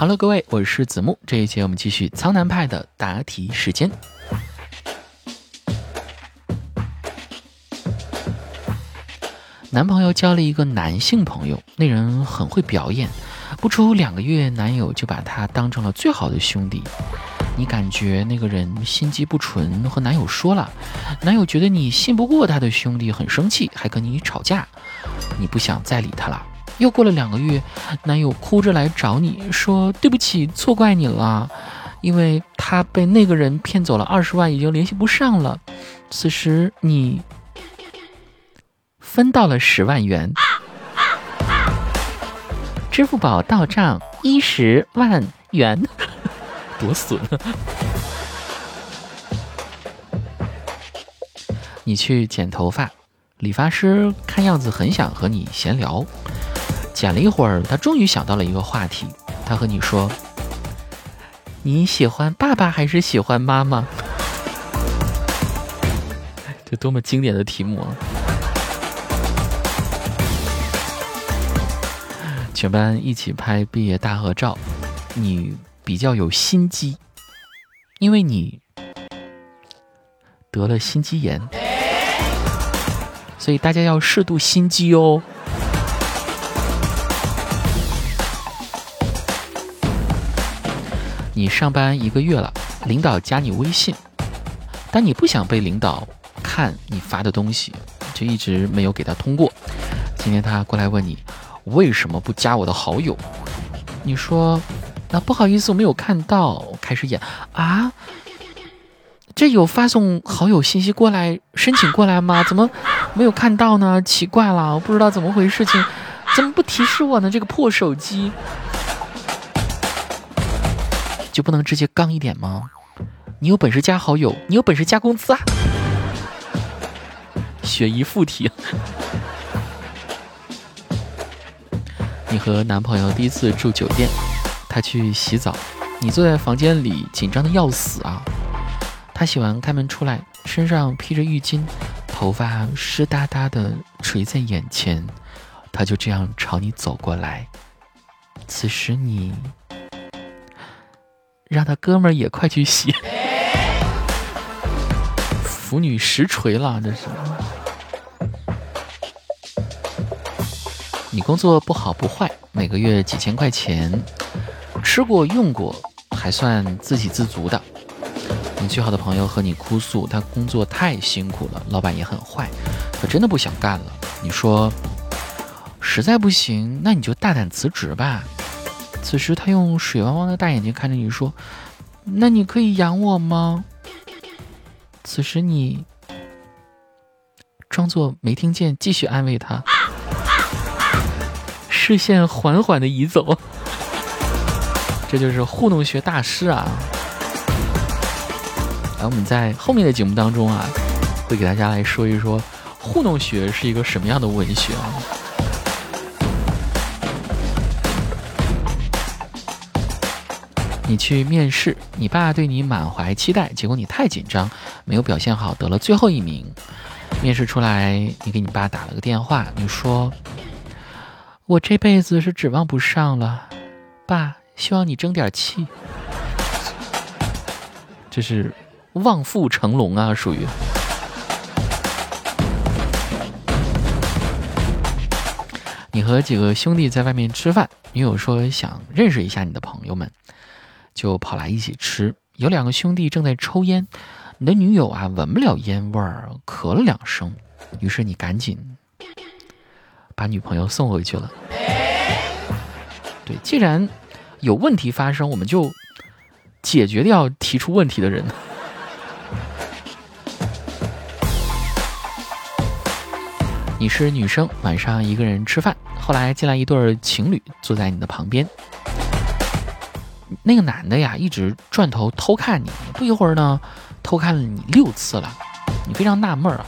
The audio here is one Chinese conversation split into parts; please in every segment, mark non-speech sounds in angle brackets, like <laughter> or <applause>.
哈喽，各位，我是子木。这一节我们继续苍南派的答题时间。男朋友交了一个男性朋友，那人很会表演，不出两个月，男友就把他当成了最好的兄弟。你感觉那个人心机不纯，和男友说了，男友觉得你信不过他的兄弟，很生气，还跟你吵架。你不想再理他了。又过了两个月，男友哭着来找你说：“对不起，错怪你了，因为他被那个人骗走了二十万，已经联系不上了。”此时你。分到了十万元，支付宝到账一十万元，多损！你去剪头发，理发师看样子很想和你闲聊。剪了一会儿，他终于想到了一个话题，他和你说：“你喜欢爸爸还是喜欢妈妈？” <laughs> 这多么经典的题目啊！全班一起拍毕业大合照，你比较有心机，因为你得了心肌炎，所以大家要适度心机哦。你上班一个月了，领导加你微信，但你不想被领导看你发的东西，就一直没有给他通过。今天他过来问你。为什么不加我的好友？你说，那不好意思，我没有看到。开始演啊，这有发送好友信息过来申请过来吗？怎么没有看到呢？奇怪了，我不知道怎么回事，情 <laughs> 怎么不提示我呢？这个破手机就不能直接刚一点吗？你有本事加好友，你有本事加工资啊！雪姨附体。<laughs> 你和男朋友第一次住酒店，他去洗澡，你坐在房间里紧张的要死啊！他洗完开门出来，身上披着浴巾，头发湿哒哒的垂在眼前，他就这样朝你走过来。此时你让他哥们儿也快去洗，<laughs> 腐女实锤了，这是。你工作不好不坏，每个月几千块钱，吃过用过，还算自给自足的。你最好的朋友和你哭诉，他工作太辛苦了，老板也很坏，他真的不想干了。你说，实在不行，那你就大胆辞职吧。此时他用水汪汪的大眼睛看着你说：“那你可以养我吗？”此时你装作没听见，继续安慰他。视线缓缓的移走，这就是糊弄学大师啊！来，我们在后面的节目当中啊，会给大家来说一说糊弄学是一个什么样的文学？你去面试，你爸对你满怀期待，结果你太紧张，没有表现好，得了最后一名。面试出来，你给你爸打了个电话，你说。我这辈子是指望不上了，爸，希望你争点气。<laughs> 这是望父成龙啊，属于。你和几个兄弟在外面吃饭，女友说想认识一下你的朋友们，就跑来一起吃。有两个兄弟正在抽烟，你的女友啊闻不了烟味儿，咳了两声，于是你赶紧。把女朋友送回去了。对，既然有问题发生，我们就解决掉提出问题的人。你是女生，晚上一个人吃饭，后来进来一对情侣坐在你的旁边。那个男的呀，一直转头偷看你，不一会儿呢，偷看了你六次了。你非常纳闷啊，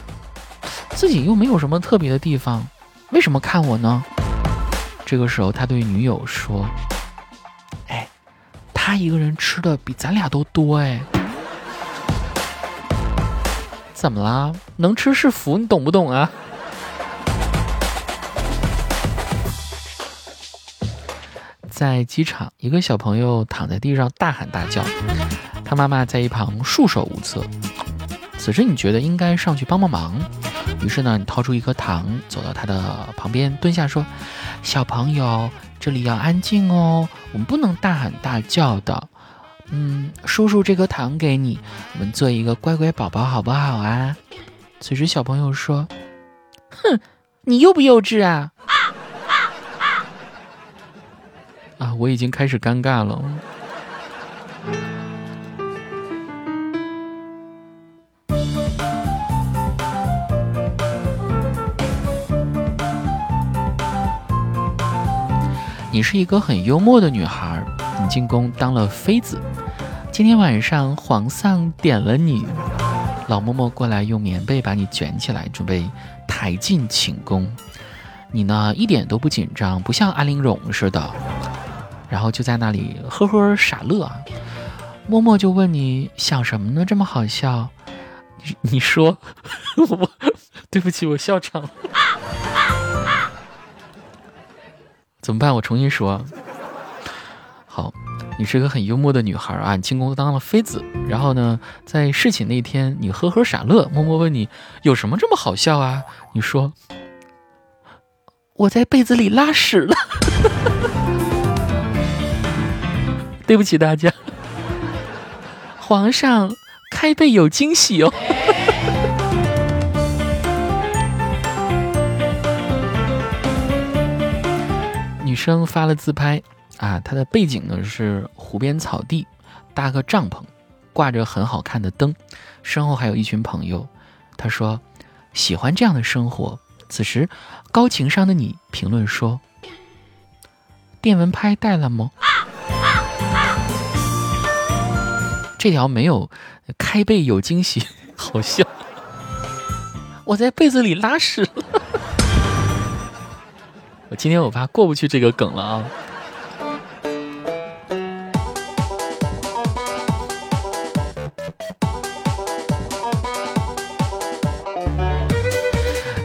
自己又没有什么特别的地方。为什么看我呢？这个时候，他对女友说：“哎，他一个人吃的比咱俩都多哎，怎么啦？能吃是福，你懂不懂啊？”在机场，一个小朋友躺在地上大喊大叫，他妈妈在一旁束手无策。此时你觉得应该上去帮帮忙，于是呢，你掏出一颗糖，走到他的旁边蹲下说：“小朋友，这里要安静哦，我们不能大喊大叫的。嗯，叔叔这颗糖给你，我们做一个乖乖宝宝好不好啊？”此时小朋友说：“哼，你幼不幼稚啊？”啊，我已经开始尴尬了。你是一个很幽默的女孩，你进宫当了妃子。今天晚上皇上点了你，老嬷嬷过来用棉被把你卷起来，准备抬进寝宫。你呢，一点都不紧张，不像安陵容似的。然后就在那里呵呵傻乐，默默就问你想什么呢？这么好笑？你你说，<laughs> 我对不起，我笑场了。<laughs> 怎么办？我重新说。好，你是个很幽默的女孩啊，你进宫当了妃子。然后呢，在侍寝那天，你呵呵傻乐，默默问你有什么这么好笑啊？你说我在被子里拉屎了。对不起大家，皇上开背有惊喜哦。女生发了自拍啊，她的背景呢是湖边草地，搭个帐篷，挂着很好看的灯，身后还有一群朋友。她说喜欢这样的生活。此时，高情商的你评论说：“电蚊拍带了吗？”这条没有开背有惊喜，<laughs> 好笑。我在被子里拉屎了。<laughs> 我今天我怕过不去这个梗了啊。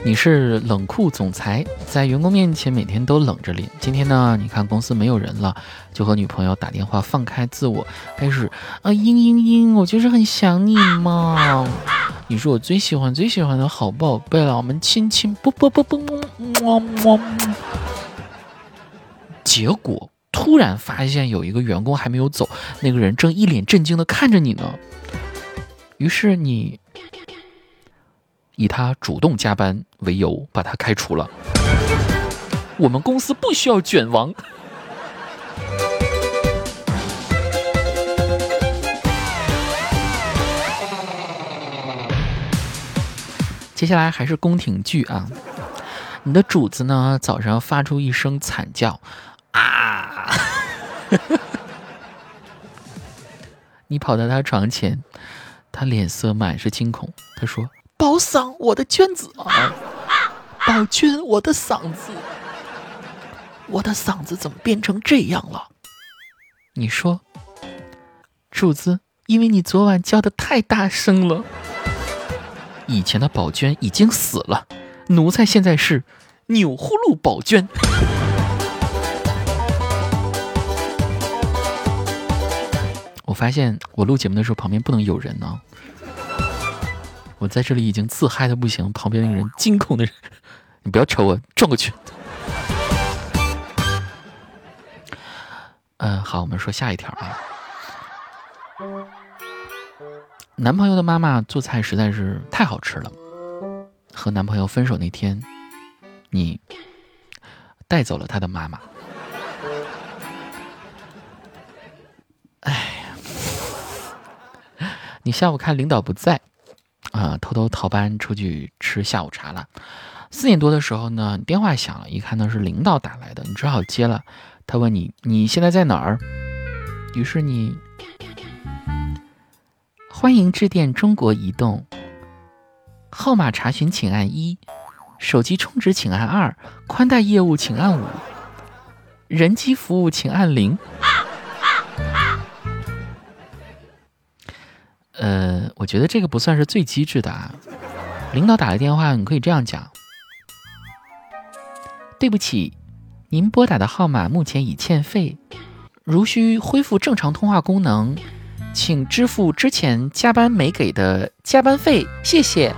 你是冷酷总裁，在员工面前每天都冷着脸。今天呢，你看公司没有人了，就和女朋友打电话放开自我，开始啊，嘤嘤嘤，我就是很想你嘛。你是我最喜欢最喜欢的好宝贝了，我们亲亲，啵啵啵啵，么么。结果突然发现有一个员工还没有走，那个人正一脸震惊的看着你呢。于是你。以他主动加班为由，把他开除了。我们公司不需要卷王。接下来还是宫廷剧啊！你的主子呢，早上发出一声惨叫，啊！<laughs> 你跑到他床前，他脸色满是惊恐，他说。宝嗓，我的娟子啊！宝娟，我的嗓子，我的嗓子怎么变成这样了？你说，主子，因为你昨晚叫的太大声了。以前的宝娟已经死了，奴才现在是钮祜禄宝娟。我发现我录节目的时候旁边不能有人呢。我在这里已经自嗨的不行，旁边那个人惊恐的人，<laughs> 你不要瞅我，转过去。嗯，好，我们说下一条啊。男朋友的妈妈做菜实在是太好吃了。和男朋友分手那天，你带走了他的妈妈。哎呀，<laughs> 你下午看领导不在。啊，偷偷逃班出去吃下午茶了。四点多的时候呢，电话响了，一看呢是领导打来的，你只好接了。他问你你现在在哪儿？于是你欢迎致电中国移动，号码查询请按一，手机充值请按二，宽带业务请按五，人机服务请按零。呃，我觉得这个不算是最机智的啊。领导打来电话，你可以这样讲：“对不起，您拨打的号码目前已欠费，如需恢复正常通话功能，请支付之前加班没给的加班费，谢谢。